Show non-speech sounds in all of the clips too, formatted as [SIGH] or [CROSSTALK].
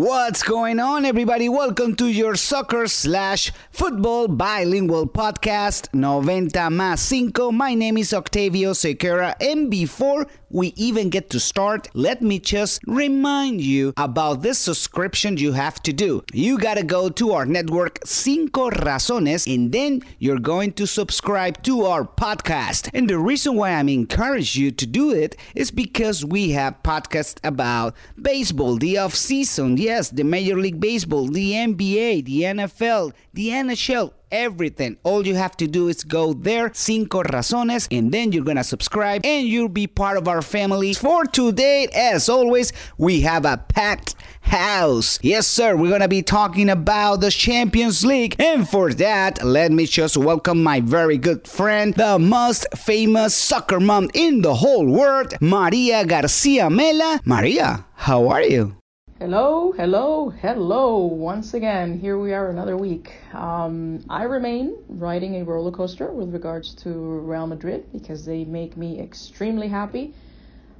What's going on, everybody? Welcome to your soccer slash football bilingual podcast, 90 más 5. My name is Octavio Sequeira, and before we even get to start, let me just remind you about this subscription you have to do. You gotta go to our network, Cinco Razones, and then you're going to subscribe to our podcast. And the reason why I'm encouraging you to do it is because we have podcasts about baseball, the off season, yes, the Major League Baseball, the NBA, the NFL, the NHL, everything. All you have to do is go there, Cinco Razones, and then you're gonna subscribe and you'll be part of our family. For today, as always, we have a packed house. Yes, sir, we're gonna be talking about the Champions League. And for that, let me just welcome my very good friend, the most famous soccer mom in the whole world, Maria Garcia Mela. Maria, how are you? Hello, hello, hello. Once again, here we are another week. Um, I remain riding a roller coaster with regards to Real Madrid because they make me extremely happy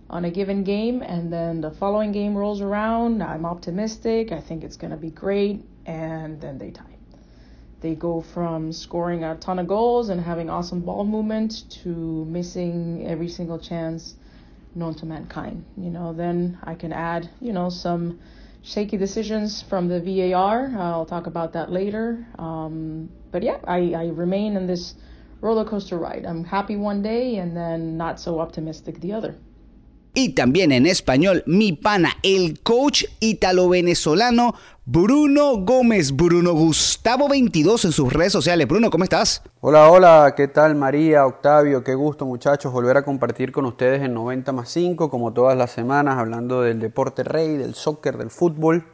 on a given game, and then the following game rolls around. I'm optimistic. I think it's going to be great, and then they tie. They go from scoring a ton of goals and having awesome ball movement to missing every single chance known to mankind. You know, then I can add, you know, some shaky decisions from the VAR. I'll talk about that later. Um, but yeah, I, I remain in this roller coaster ride. I'm happy one day and then not so optimistic the other. Y también en español, mi pana, el coach italo-venezolano Bruno Gómez, Bruno Gustavo 22 en sus redes sociales. Bruno, ¿cómo estás? Hola, hola, ¿qué tal María, Octavio? Qué gusto muchachos volver a compartir con ustedes en 90 más 5, como todas las semanas, hablando del deporte rey, del soccer, del fútbol.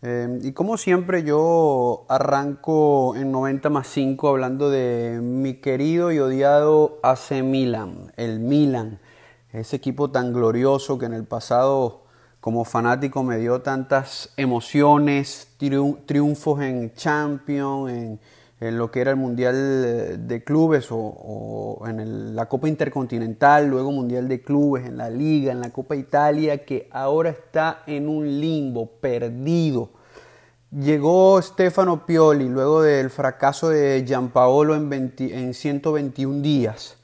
Eh, y como siempre yo arranco en 90 más 5 hablando de mi querido y odiado AC Milan, el Milan, ese equipo tan glorioso que en el pasado como fanático me dio tantas emociones, triunfos en Champions, en, lo que era el Mundial de Clubes o, en la Copa Intercontinental, luego Mundial de Clubes, en la Liga, en la Copa Italia, que ahora está en un limbo, perdido. Llegó Stefano Pioli luego del fracaso de Gianpaolo en, en 121 días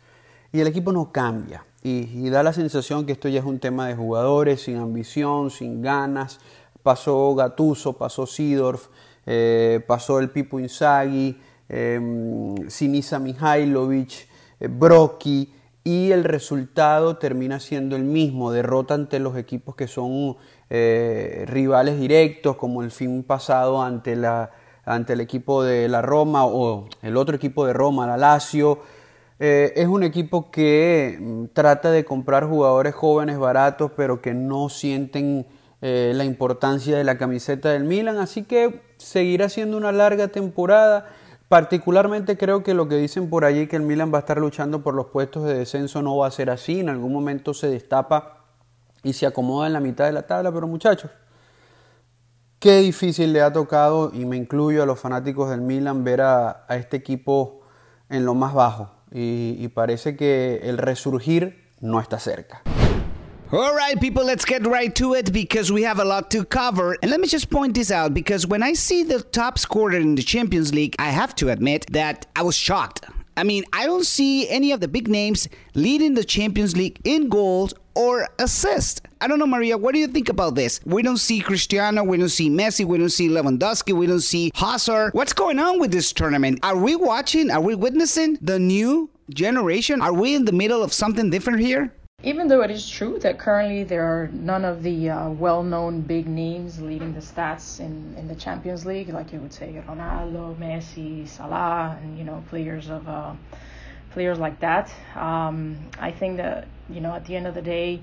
y el equipo no cambia y, da la sensación que esto ya es un tema de jugadores sin ambición, sin ganas. Pasó Gatuso, pasó Sidorf, eh, pasó el Pipo Inzaghi, eh, Sinisa Mihailovic, eh, Brocky y el resultado termina siendo el mismo, derrota ante los equipos que son eh, rivales directos, como el fin pasado ante, la, ante el equipo de la Roma o el otro equipo de Roma, la Lazio. Eh, es un equipo que mm, trata de comprar jugadores jóvenes baratos, pero que no sienten eh, la importancia de la camiseta del Milan, así que seguirá siendo una larga temporada. Particularmente creo que lo que dicen por allí que el Milan va a estar luchando por los puestos de descenso no va a ser así, en algún momento se destapa y se acomoda en la mitad de la tabla, pero muchachos, qué difícil le ha tocado, y me incluyo a los fanáticos del Milan, ver a este equipo en lo más bajo y, parece que el resurgir no está cerca. All right, people, let's get right to it because we have a lot to cover. And let me just point this out because when I see the top scorer in the Champions League, I have to admit that I was shocked. I mean, I don't see any of the big names leading the Champions League in goals or assist. I don't know, Maria, what do you think about this? We don't see Cristiano, we don't see Messi, we don't see Lewandowski, we don't see Hazard. What's going on with this tournament? Are we watching, are we witnessing the new generation? Are we in the middle of something different here? Even though it is true that currently there are none of the uh, well-known big names leading the stats in, in the Champions League, like you would say Ronaldo, Messi, Salah, and you know players of uh, players like that. Um, I think that you know at the end of the day,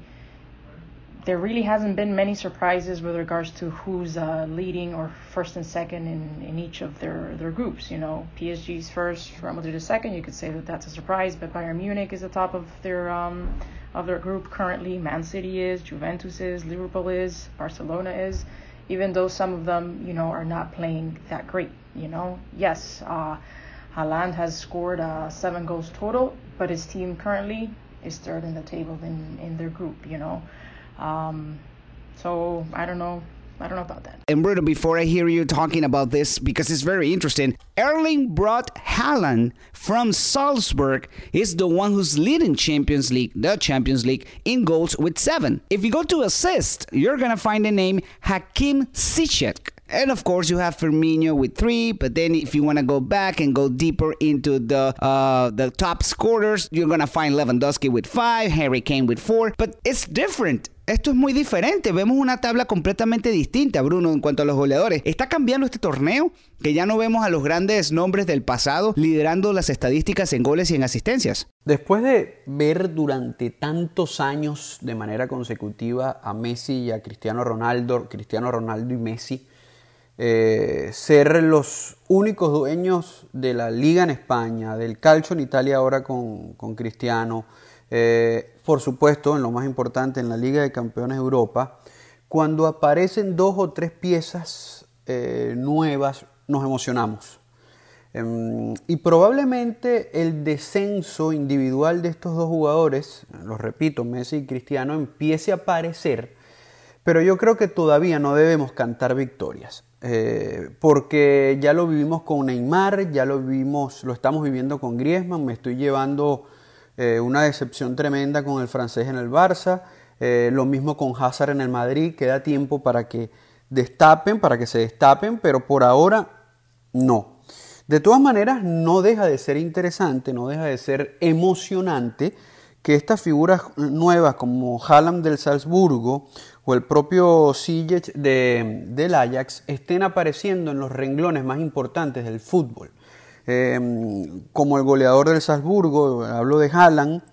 there really hasn't been many surprises with regards to who's uh, leading or first and second in, in each of their, their groups. You know, PSG's first, Real Madrid is second. You could say that that's a surprise, but Bayern Munich is the top of their um, of their group currently. Man City is, Juventus is, Liverpool is, Barcelona is. Even though some of them, you know, are not playing that great. You know, yes, uh, Haaland has scored uh, seven goals total, but his team currently is third in the table in in their group. You know. Um, so I don't know. I don't know about that. And Bruno, before I hear you talking about this, because it's very interesting, Erling brought Haaland from Salzburg. Is the one who's leading Champions League, the Champions League, in goals with seven. If you go to assist, you're gonna find the name Hakim Ziyech. And of course, you have Firmino with three. But then, if you want to go back and go deeper into the uh, the top scorers, you're gonna find Lewandowski with five, Harry Kane with four. But it's different. Esto es muy diferente. Vemos una tabla completamente distinta, Bruno, en cuanto a los goleadores. Está cambiando este torneo, que ya no vemos a los grandes nombres del pasado liderando las estadísticas en goles y en asistencias. Después de ver durante tantos años de manera consecutiva a Messi y a Cristiano Ronaldo, Cristiano Ronaldo y Messi, eh, ser los únicos dueños de la liga en España, del calcio en Italia ahora con, Cristiano, eh, por supuesto, en lo más importante, en la Liga de Campeones de Europa, cuando aparecen dos o tres piezas eh, nuevas, nos emocionamos. Em, y probablemente el descenso individual de estos dos jugadores, lo repito, Messi y Cristiano, empiece a aparecer, pero yo creo que todavía no debemos cantar victorias. Eh, porque ya lo vivimos con Neymar, ya lo vivimos, lo estamos viviendo con Griezmann, me estoy llevando eh, una decepción tremenda con el francés en el Barça, eh, lo mismo con Hazard en el Madrid, queda tiempo para que destapen, para que se destapen, pero por ahora no. De todas maneras, no deja de ser interesante, no deja de ser emocionante que estas figuras nuevas como Haaland del Salzburgo o el propio de, del Ajax estén apareciendo en los renglones más importantes del fútbol. Em, como el goleador del Salzburgo, hablo de Haaland,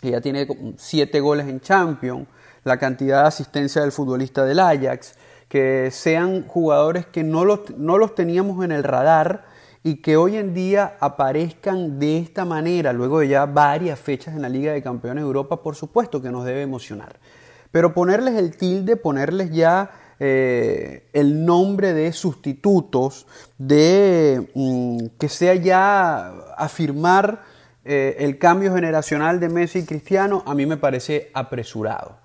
que ya tiene siete goles en Champions, la cantidad de asistencia del futbolista del Ajax, que sean jugadores que no los, no los teníamos en el radar, y que hoy en día aparezcan de esta manera, luego de ya varias fechas en la Liga de Campeones de Europa, por supuesto que nos debe emocionar. Pero ponerles el tilde, ponerles ya eh, el nombre de sustitutos, de mm, que sea ya afirmar eh, el cambio generacional de Messi y Cristiano, a mí me parece apresurado.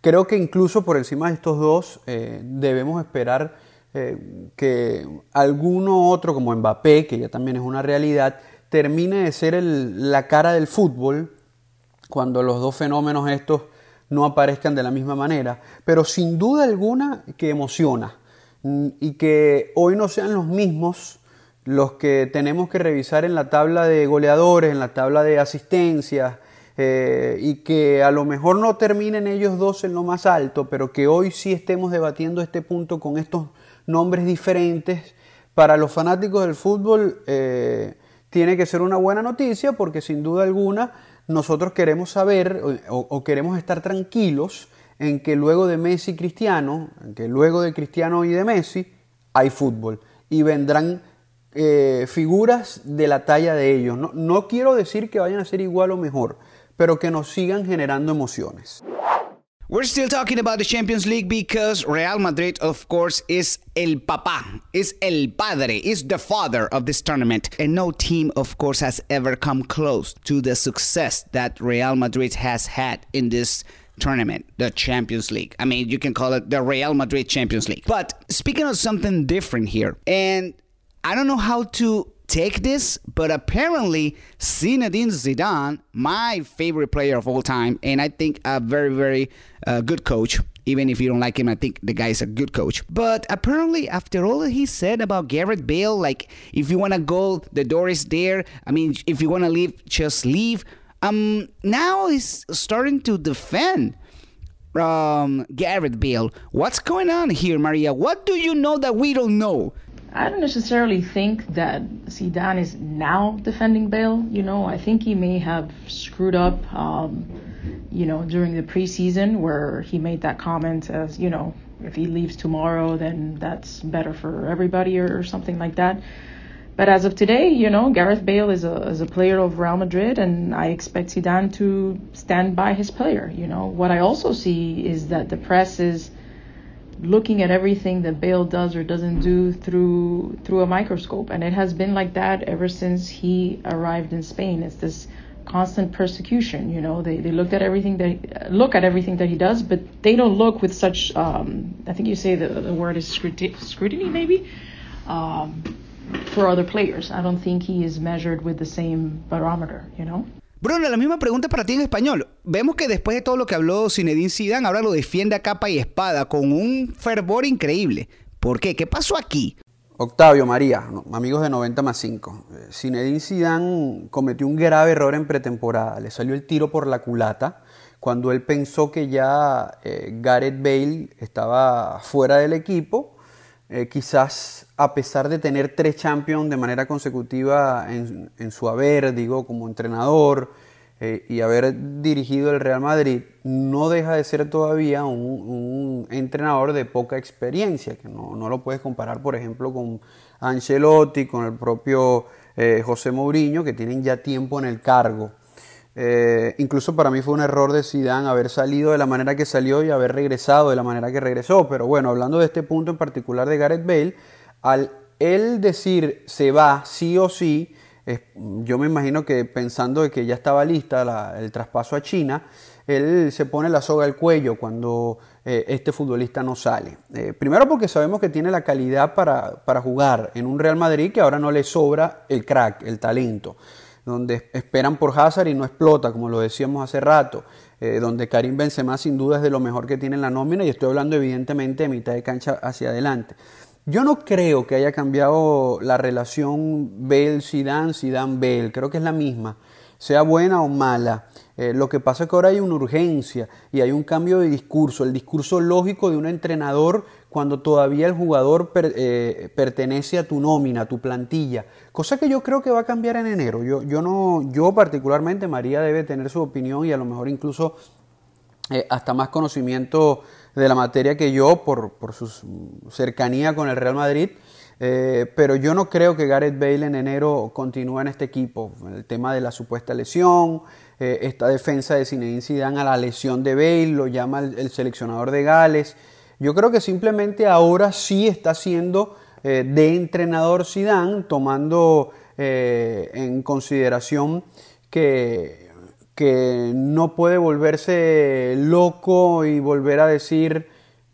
Creo que incluso por encima de estos dos eh, debemos esperar eh, que alguno otro como Mbappé, que ya también es una realidad, termine de ser la cara del fútbol cuando los dos fenómenos estos no aparezcan de la misma manera, pero sin duda alguna que emociona. Mm, y que hoy no sean los mismos los que tenemos que revisar en la tabla de goleadores, en la tabla de asistencias, eh, y que a lo mejor no terminen ellos dos en lo más alto, pero que hoy sí estemos debatiendo este punto con estos nombres diferentes, para los fanáticos del fútbol eh, tiene que ser una buena noticia porque sin duda alguna nosotros queremos saber o, queremos estar tranquilos en que luego de Messi y Cristiano, en que luego de Cristiano y de Messi hay fútbol y vendrán eh, figuras de la talla de ellos. No, no quiero decir que vayan a ser igual o mejor, pero que nos sigan generando emociones. We're still talking about the Champions League because Real Madrid, of course, is el papá, is el padre, is the father of this tournament. And no team, of course, has ever come close to the success that Real Madrid has had in this tournament, the Champions League. I mean, you can call it the Real Madrid Champions League. But speaking of something different here, and I don't know how to take this, but apparently Zinedine Zidane, my favorite player of all time, and I think a very, very uh, good coach. Even if you don't like him, I think the guy is a good coach. But apparently, after all he said about Garrett Bale, like if you want to go, the door is there. I mean, if you want to leave, just leave. Um, now he's starting to defend um, Garrett Bale. What's going on here, Maria? What do you know that we don't know? I don't necessarily think that Zidane is now defending Bale. You know, I think he may have screwed up, um, you know, during the preseason where he made that comment as, you know, if he leaves tomorrow, then that's better for everybody or, or something like that. But as of today, you know, Gareth Bale is a, is a player of Real Madrid, and I expect Zidane to stand by his player. You know, what I also see is that the press is looking at everything that Bale does or doesn't do through through a microscope, and it has been like that ever since he arrived in Spain. It's this constant persecution. You know, they, they looked at everything that look at everything that he does, but they don't look with such. Um, I think you say the, the word is scrutiny, scrutiny maybe, um, for other players. I don't think he is measured with the same barometer. You know. Bruno, la misma pregunta para ti en español. Vemos que después de todo lo que habló Zinedine Zidane, ahora lo defiende a capa y espada con un fervor increíble. ¿Por qué? ¿Qué pasó aquí? Octavio María, amigos de 90 más 5. Eh, Zinedine Zidane cometió un grave error en pretemporada. Le salió el tiro por la culata cuando él pensó que ya eh, Gareth Bale estaba fuera del equipo. Eh, quizás a pesar de tener tres champions de manera consecutiva en, su haber, digo, como entrenador, eh, y haber dirigido el Real Madrid, no deja de ser todavía un, entrenador de poca experiencia, que no, no, lo puedes comparar, por ejemplo, con Ancelotti, con el propio eh, José Mourinho, que tienen ya tiempo en el cargo. Eh, incluso para mí fue un error de Zidane haber salido de la manera que salió y haber regresado de la manera que regresó. Pero bueno, hablando de este punto en particular de Gareth Bale, al él decir se va sí o sí, yo me imagino que pensando de que ya estaba lista el traspaso a China, él se pone la soga al cuello cuando eh, este futbolista no sale. Eh, primero porque sabemos que tiene la calidad para, para, jugar en un Real Madrid que ahora no le sobra el crack, el talento, donde esperan por Hazard y no explota, como lo decíamos hace rato, eh, donde Karim Benzema sin duda es de lo mejor que tiene en la nómina y estoy hablando evidentemente de mitad de cancha hacia adelante. Yo no creo que haya cambiado la relación Bale-Zidane, Zidane-Bale. Creo que es la misma, sea buena o mala. Eh, lo que pasa es que ahora hay una urgencia y hay un cambio de discurso, el discurso lógico de un entrenador cuando todavía el jugador eh, pertenece a tu nómina, a tu plantilla, cosa que yo creo que va a cambiar en enero. Yo, yo, no, yo particularmente, María debe tener su opinión y a lo mejor incluso eh, hasta más conocimiento de la materia que yo por, su cercanía con el Real Madrid. Eh, pero yo no creo que Gareth Bale en enero continúe en este equipo. El tema de la supuesta lesión, esta defensa de Zinedine Zidane a la lesión de Bale, lo llama el, seleccionador de Gales. Yo creo que simplemente ahora sí está siendo eh, de entrenador Zidane, tomando en consideración que que no puede volverse loco y volver a decir,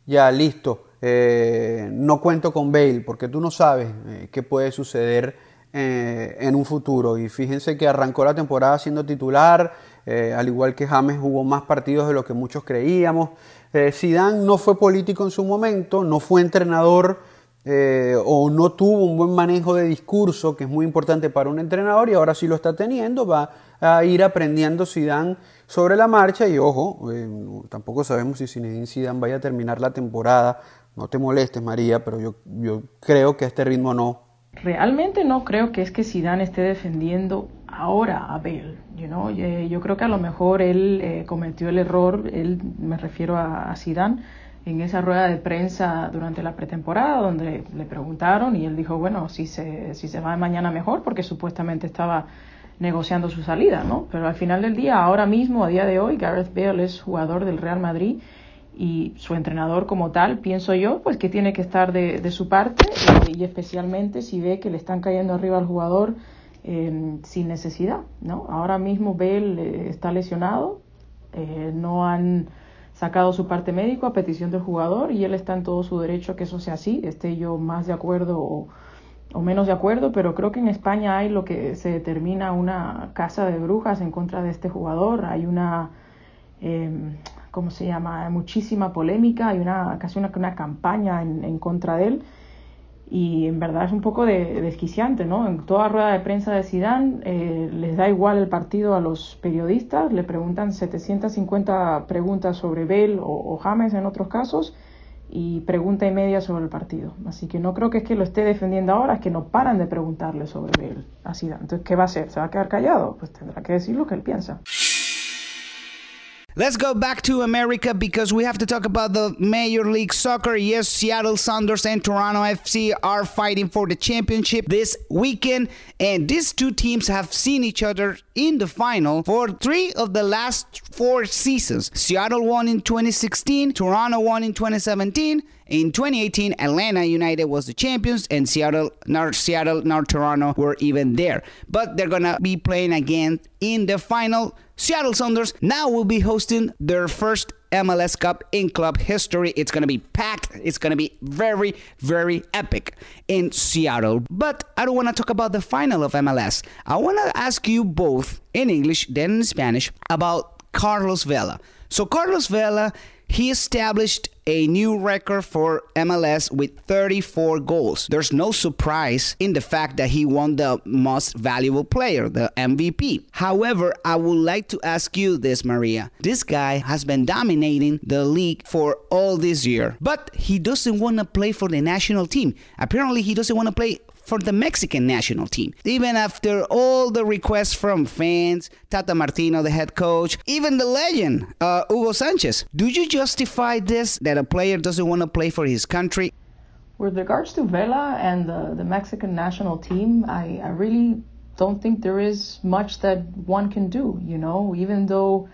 ya listo, eh, no cuento con Bale, porque tú no sabes eh, qué puede suceder eh, en un futuro. Y fíjense que arrancó la temporada siendo titular, al igual que James jugó más partidos de lo que muchos creíamos. Zidane no fue político en su momento, no fue entrenador o no tuvo un buen manejo de discurso, que es muy importante para un entrenador, y ahora sí lo está teniendo, va a ir aprendiendo Zidane sobre la marcha y ojo, eh, tampoco sabemos si Zinedine Zidane vaya a terminar la temporada. No te molestes, María, pero yo, yo creo que a este ritmo no. Realmente no creo que es que Zidane esté defendiendo ahora a Bale. You know? Yo creo que a lo mejor él eh, cometió el error, él me refiero a, a Zidane, en esa rueda de prensa durante la pretemporada donde le preguntaron y él dijo, bueno, si se, si se va mañana mejor porque supuestamente estaba negociando su salida, ¿no? Pero al final del día, ahora mismo, a día de hoy, Gareth Bale es jugador del Real Madrid y su entrenador como tal, pienso yo, pues que tiene que estar de, su parte eh, y especialmente si ve que le están cayendo arriba al jugador em, sin necesidad, ¿no? Ahora mismo Bale eh, está lesionado, eh, no han sacado su parte médico a petición del jugador y él está en todo su derecho a que eso sea así, esté yo más de acuerdo o o menos de acuerdo, pero creo que en España hay lo que se determina una casa de brujas en contra de este jugador, hay una, eh, ¿cómo se llama?, muchísima polémica, hay una, casi una, una campaña en, en, contra de él y en verdad es un poco de, desquiciante, ¿no? En toda rueda de prensa de Sidán eh, les da igual el partido a los periodistas, le preguntan 750 preguntas sobre Bell o, James en otros casos y pregunta y media sobre el partido. Así que no creo que es que lo esté defendiendo ahora, es que no paran de preguntarle sobre él a Entonces, ¿qué va a hacer? ¿Se va a quedar callado? Pues tendrá que decir lo que él piensa. Let's go back to America because we have to talk about the Major League Soccer. Yes, Seattle Sounders and Toronto FC are fighting for the championship this weekend, and these two teams have seen each other in the final for three of the last four seasons. Seattle won in 2016, Toronto won in 2017. In 2018, Atlanta United was the champions, and Seattle, North Seattle, North Toronto were even there. But they're gonna be playing again in the final. Seattle Sounders now will be hosting their first MLS Cup in club history. It's going to be packed. It's going to be very, very epic in Seattle. But I don't want to talk about the final of MLS. I want to ask you both in English, then in Spanish, about Carlos Vela. So, Carlos Vela he established a new record for MLS with 34 goals. There's no surprise in the fact that he won the most valuable player, the MVP. However, I would like to ask you this, Maria. This guy has been dominating the league for all this year, but he doesn't want to play for the national team. Apparently, he doesn't want to play for the Mexican national team. Even after all the requests from fans, Tata Martino, the head coach, even the legend, uh, Hugo Sanchez. Do you justify this that a player doesn't want to play for his country? With regards to Vela and the, the Mexican national team, I, I really don't think there is much that one can do. You know, even though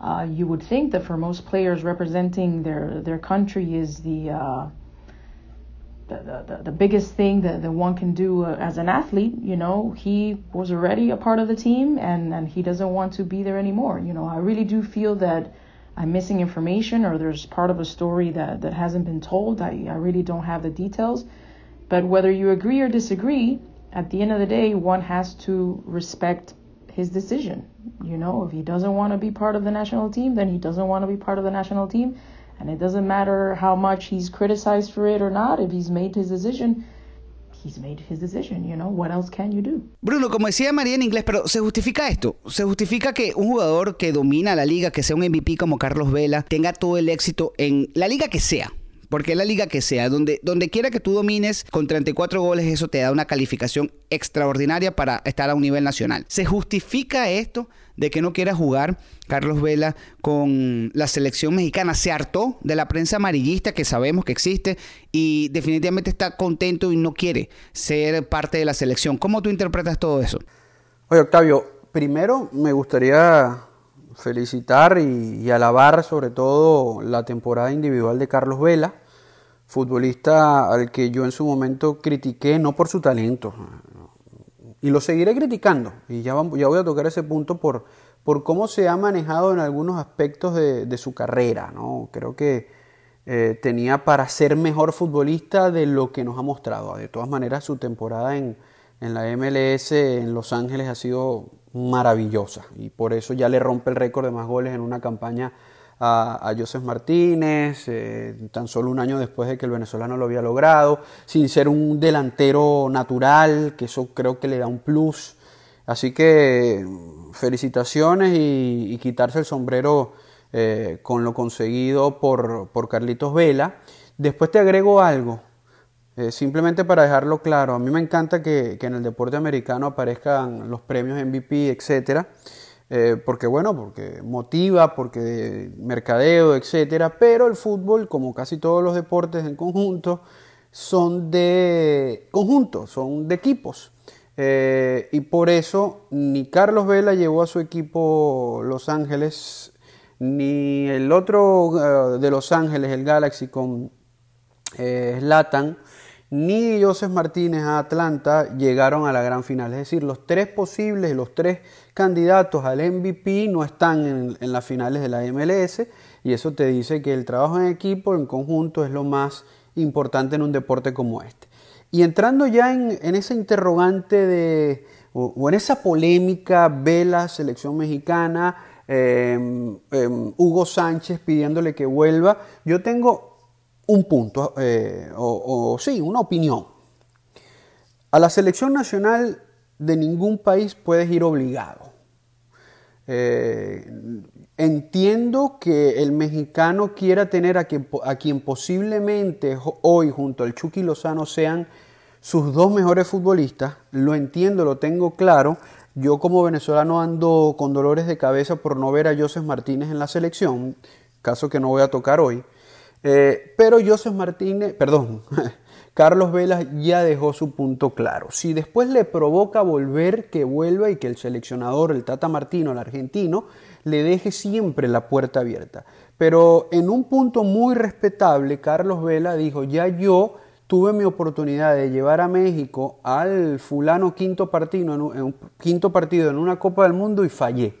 uh, you would think that for most players representing their their country is the uh, the, the, the biggest thing that, that one can do uh, as an athlete, you know, he was already a part of the team and, and he doesn't want to be there anymore. You know, I really do feel that I'm missing information or there's part of a story that, that hasn't been told. I, I really don't have the details. But whether you agree or disagree, at the end of the day, one has to respect his decision. You know, if he doesn't want to be part of the national team, then he doesn't want to be part of the national team And it doesn't matter how much he's criticized for it or not, if he's made his decision, he's made his decision, you know, what else can you do? Bruno, como decía María en inglés, pero ¿se justifica esto? ¿Se justifica que un jugador que domina la liga, que sea un MVP como Carlos Vela, tenga todo el éxito en la liga que sea? Porque la liga que sea, donde, donde quiera que tú domines con 34 goles, eso te da una calificación extraordinaria para estar a un nivel nacional. ¿Se justifica esto de que no quiera jugar Carlos Vela con la selección mexicana? Se hartó de la prensa amarillista que sabemos que existe y definitivamente está contento y no quiere ser parte de la selección. ¿Cómo tú interpretas todo eso? Oye, Octavio, primero me gustaría felicitar y, y alabar sobre todo la temporada individual de Carlos Vela futbolista al que yo en su momento critiqué no por su talento, y lo seguiré criticando, y ya, ya voy a tocar ese punto por, por cómo se ha manejado en algunos aspectos de, su carrera. ¿no? Creo que eh, tenía para ser mejor futbolista de lo que nos ha mostrado. De todas maneras, su temporada en, en la MLS en Los Ángeles ha sido maravillosa y por eso ya le rompe el récord de más goles en una campaña a, a Joseph Martínez, eh, tan solo un año después de que el venezolano lo había logrado, sin ser un delantero natural, que eso creo que le da un plus. Así que felicitaciones y, quitarse el sombrero eh, con lo conseguido por, por, Carlitos Vela. Después te agrego algo, eh, simplemente para dejarlo claro. A mí me encanta que, que en el deporte americano aparezcan los premios MVP, etcétera. Eh, porque bueno, porque motiva, porque mercadeo, etcétera, pero el fútbol, como casi todos los deportes en conjunto, son de conjunto, son de equipos. Eh, y por eso ni Carlos Vela llevó a su equipo Los Ángeles, ni el otro eh, de Los Ángeles, el Galaxy con Slatan, ni Joseph Martínez a Atlanta llegaron a la gran final. Es decir, los tres posibles, los tres candidatos al MVP no están en, las finales de la MLS y eso te dice que el trabajo en equipo, en conjunto, es lo más importante en un deporte como este. Y entrando ya en, esa interrogante de, o, en esa polémica, Vela, selección mexicana, em, em, Hugo Sánchez pidiéndole que vuelva, yo tengo un punto, eh, o, sí, una opinión. A la selección nacional de ningún país puedes ir obligado. Eh, entiendo que el mexicano quiera tener a quien, a quien, posiblemente hoy junto al Chucky Lozano sean sus dos mejores futbolistas, lo entiendo, lo tengo claro. Yo como venezolano ando con dolores de cabeza por no ver a Joseph Martínez en la selección, caso que no voy a tocar hoy. Eh, pero Joseph Martínez, perdón, [LAUGHS] Carlos Vela ya dejó su punto claro. Si después le provoca volver, que vuelva y que el seleccionador, el Tata Martino, el argentino, le deje siempre la puerta abierta. Pero en un punto muy respetable, Carlos Vela dijo, ya yo tuve mi oportunidad de llevar a México al fulano quinto partido en un, quinto partido en una Copa del Mundo y fallé.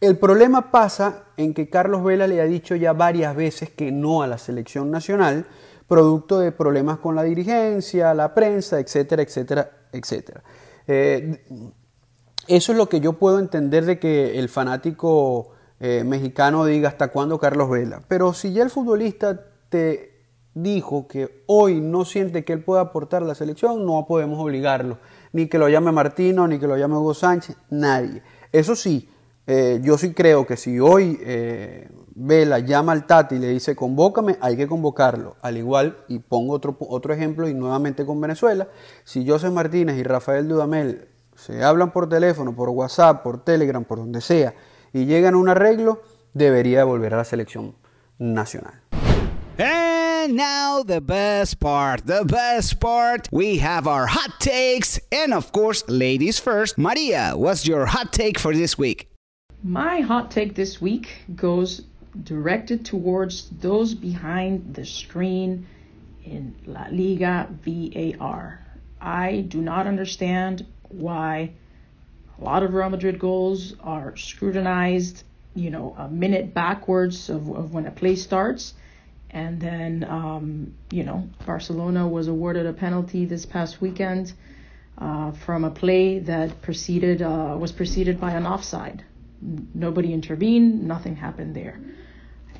El problema pasa en que Carlos Vela le ha dicho ya varias veces que no a la selección nacional, producto de problemas con la dirigencia, la prensa, etcétera, etcétera, etcétera. Eh, eso es lo que yo puedo entender de que el fanático eh, mexicano diga hasta cuándo Carlos Vela. Pero si ya el futbolista te dijo que hoy no siente que él pueda aportar a la selección, no podemos obligarlo. Ni que lo llame Martino, ni que lo llame Hugo Sánchez, nadie. Eso sí, eh, yo sí creo que si hoy Vela llama al Tati y le dice convócame, hay que convocarlo. Al igual, y pongo otro, otro ejemplo y nuevamente con Venezuela, si José Martínez y Rafael Dudamel se hablan por teléfono, por WhatsApp, por Telegram, por donde sea, y llegan a un arreglo, debería volver a la selección nacional. And now the best part, the best part. We have our hot takes, and of course, ladies first. Maria, what's your hot take for this week? My hot take this week goes directed towards those behind the screen in La Liga VAR. I do not understand why a lot of Real Madrid goals are scrutinized, you know, a minute backwards of, of when a play starts. And then, um, you know, Barcelona was awarded a penalty this past weekend uh, from a play that preceded uh, was preceded by an offside. Nobody intervened. Nothing happened there.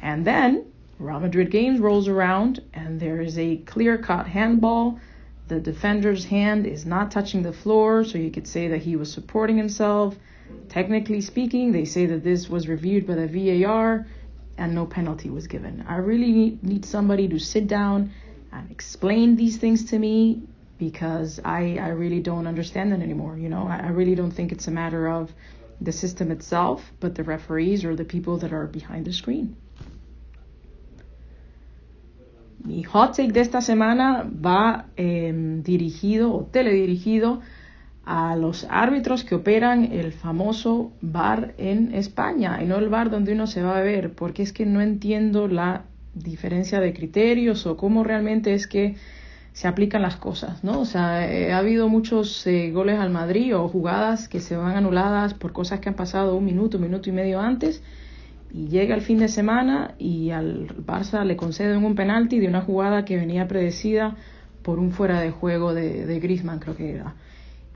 And then Real Madrid games rolls around and there is a clear-cut handball. The defender's hand is not touching the floor, so you could say that he was supporting himself. Technically speaking, they say that this was reviewed by the VAR and no penalty was given. I really need, need somebody to sit down and explain these things to me because I, I really don't understand it anymore. You know, I, I really don't think it's a matter of the system itself, but the referees or the people that are behind the screen. Mi hot take de esta semana va em, dirigido o teledirigido a los árbitros que operan el famoso bar en España y no el bar donde uno se va a ver, porque es que no entiendo la diferencia de criterios o cómo realmente es que se aplican las cosas, ¿no? O sea, eh, ha habido muchos eh, goles al Madrid o jugadas que se van anuladas por cosas que han pasado un minuto, un minuto y medio antes y llega el fin de semana y al Barça le conceden un penalti de una jugada que venía predecida por un fuera de juego de, de Griezmann, creo que era.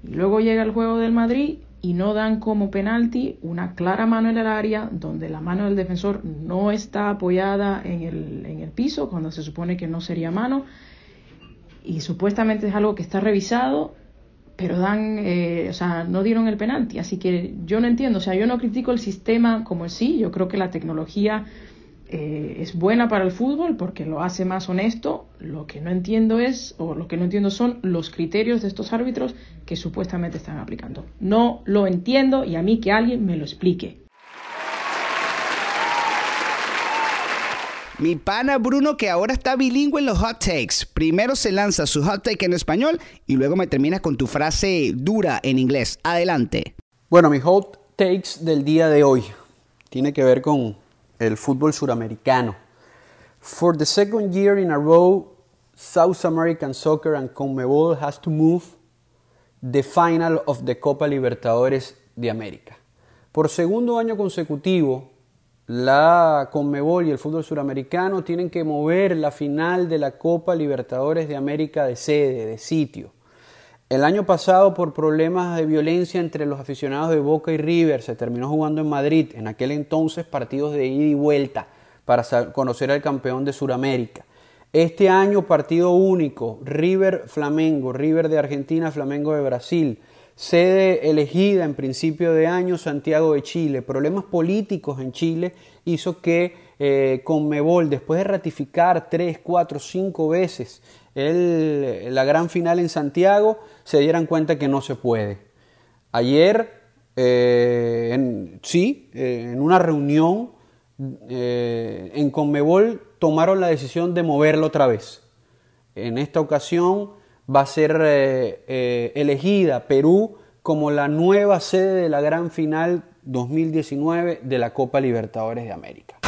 Y luego llega el juego del Madrid y no dan como penalti una clara mano en el área donde la mano del defensor no está apoyada en el, en el piso cuando se supone que no sería mano y supuestamente es algo que está revisado pero dan, eh, o sea, no dieron el penalti. Así que yo no entiendo, o sea, yo no critico el sistema como sí, yo creo que la tecnología eh, es buena para el fútbol porque lo hace más honesto. Lo que no entiendo es, o lo que no entiendo son los criterios de estos árbitros que supuestamente están aplicando. No lo entiendo y a mí que alguien me lo explique. Mi pana Bruno que ahora está bilingüe en los hot takes. Primero se lanza su hot take en español y luego me terminas con tu frase dura en inglés. Adelante. Bueno, mi hot takes del día de hoy tiene que ver con el fútbol suramericano. For the second year in a row, South American Soccer and CONMEBOL has to move the final of the Copa Libertadores de América. Por segundo año consecutivo, la Conmebol y el fútbol suramericano tienen que mover la final de la Copa Libertadores de América de sede, de sitio. El año pasado, por problemas de violencia entre los aficionados de Boca y River, se terminó jugando en Madrid, en aquel entonces partidos de ida y vuelta para conocer al campeón de Sudamérica. Este año partido único, River Flamengo, River de Argentina, Flamengo de Brasil. Sede elegida en principio de año Santiago de Chile. Problemas políticos en Chile hizo que eh, Conmebol, después de ratificar tres, cuatro, cinco veces la gran final en Santiago, se dieran cuenta que no se puede. Ayer, eh, sí, eh, en una reunión en Conmebol tomaron la decisión de moverlo otra vez. En esta ocasión va a ser eh, eh, elegida Perú como la nueva sede de la gran final 2019 de la Copa Libertadores de América.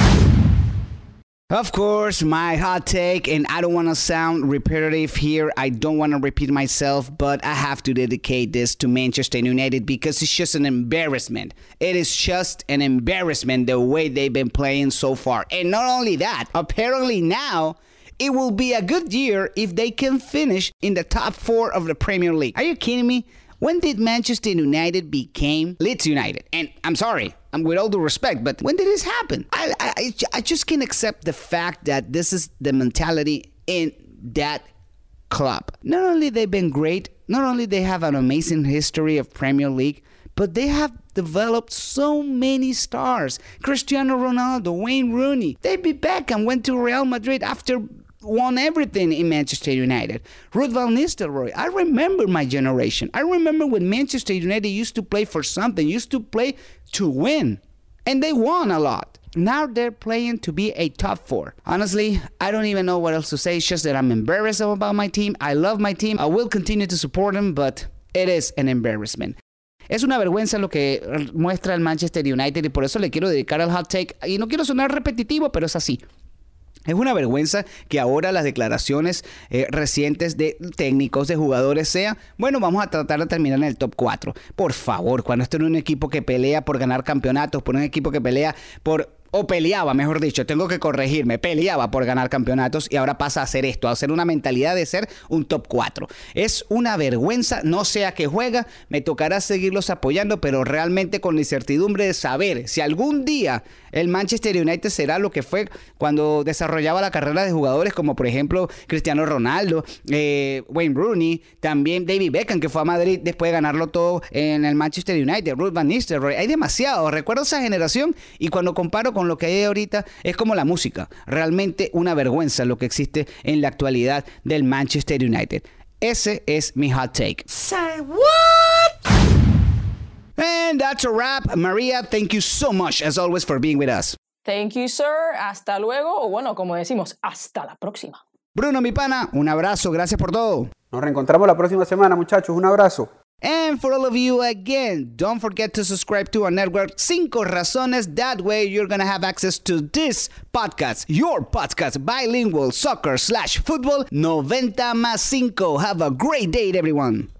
Of course, my hot take, and I don't want to sound repetitive here. I don't want to repeat myself, but I have to dedicate this to Manchester United because it's just an embarrassment. It is just an embarrassment the way they've been playing so far. And not only that, apparently now it will be a good year if they can finish in the top four of the Premier League. Are you kidding me? When did Manchester United became Leeds United? And I'm sorry, I'm with all due respect, but when did this happen? I, I, I just can't accept the fact that this is the mentality in that club. Not only they've been great, not only they have an amazing history of Premier League, but they have developed so many stars. Cristiano Ronaldo, Wayne Rooney, David Beckham went to Real Madrid after won everything in Manchester United. Ruth Van Nistelrooy. I remember my generation. I remember when Manchester United used to play for something, used to play to win. And they won a lot. Now they're playing to be a top four. Honestly, I don't even know what else to say. It's just that I'm embarrassed about my team. I love my team. I will continue to support them, but it is an embarrassment. Es una vergüenza lo que muestra el Manchester United y por eso le quiero dedicar al hot take. Y no quiero sonar repetitivo, pero es así. Es una vergüenza que ahora las declaraciones eh, recientes de técnicos, de jugadores sean, bueno, vamos a tratar de terminar en el top 4. Por favor, cuando esto es un equipo que pelea por ganar campeonatos, por un equipo que pelea por o peleaba, mejor dicho, tengo que corregirme, peleaba por ganar campeonatos y ahora pasa a hacer esto, a hacer una mentalidad de ser un top 4. Es una vergüenza, no sea que juega, me tocará seguirlos apoyando, pero realmente con la incertidumbre de saber si algún día el Manchester United será lo que fue cuando desarrollaba la carrera de jugadores como por ejemplo Cristiano Ronaldo, eh, Wayne Rooney, también David Beckham que fue a Madrid después de ganarlo todo en el Manchester United, Ruth Van Nistelrooy, hay demasiado, recuerdo esa generación y cuando comparo con lo que hay ahorita es como la música. Realmente una vergüenza lo que existe en la actualidad del Manchester United. Ese es mi hot take. Say what? And that's a wrap. Maria, thank you so much as always for being with us. Thank you, sir. Hasta luego. O bueno, como decimos, hasta la próxima. Bruno, mi pana, un abrazo. Gracias por todo. Nos reencontramos la próxima semana, muchachos. Un abrazo. And for all of you, again, don't forget to subscribe to our network, Cinco Razones. That way, you're going to have access to this podcast, your podcast, bilingual soccer slash football, 90 más 5. Have a great day, everyone.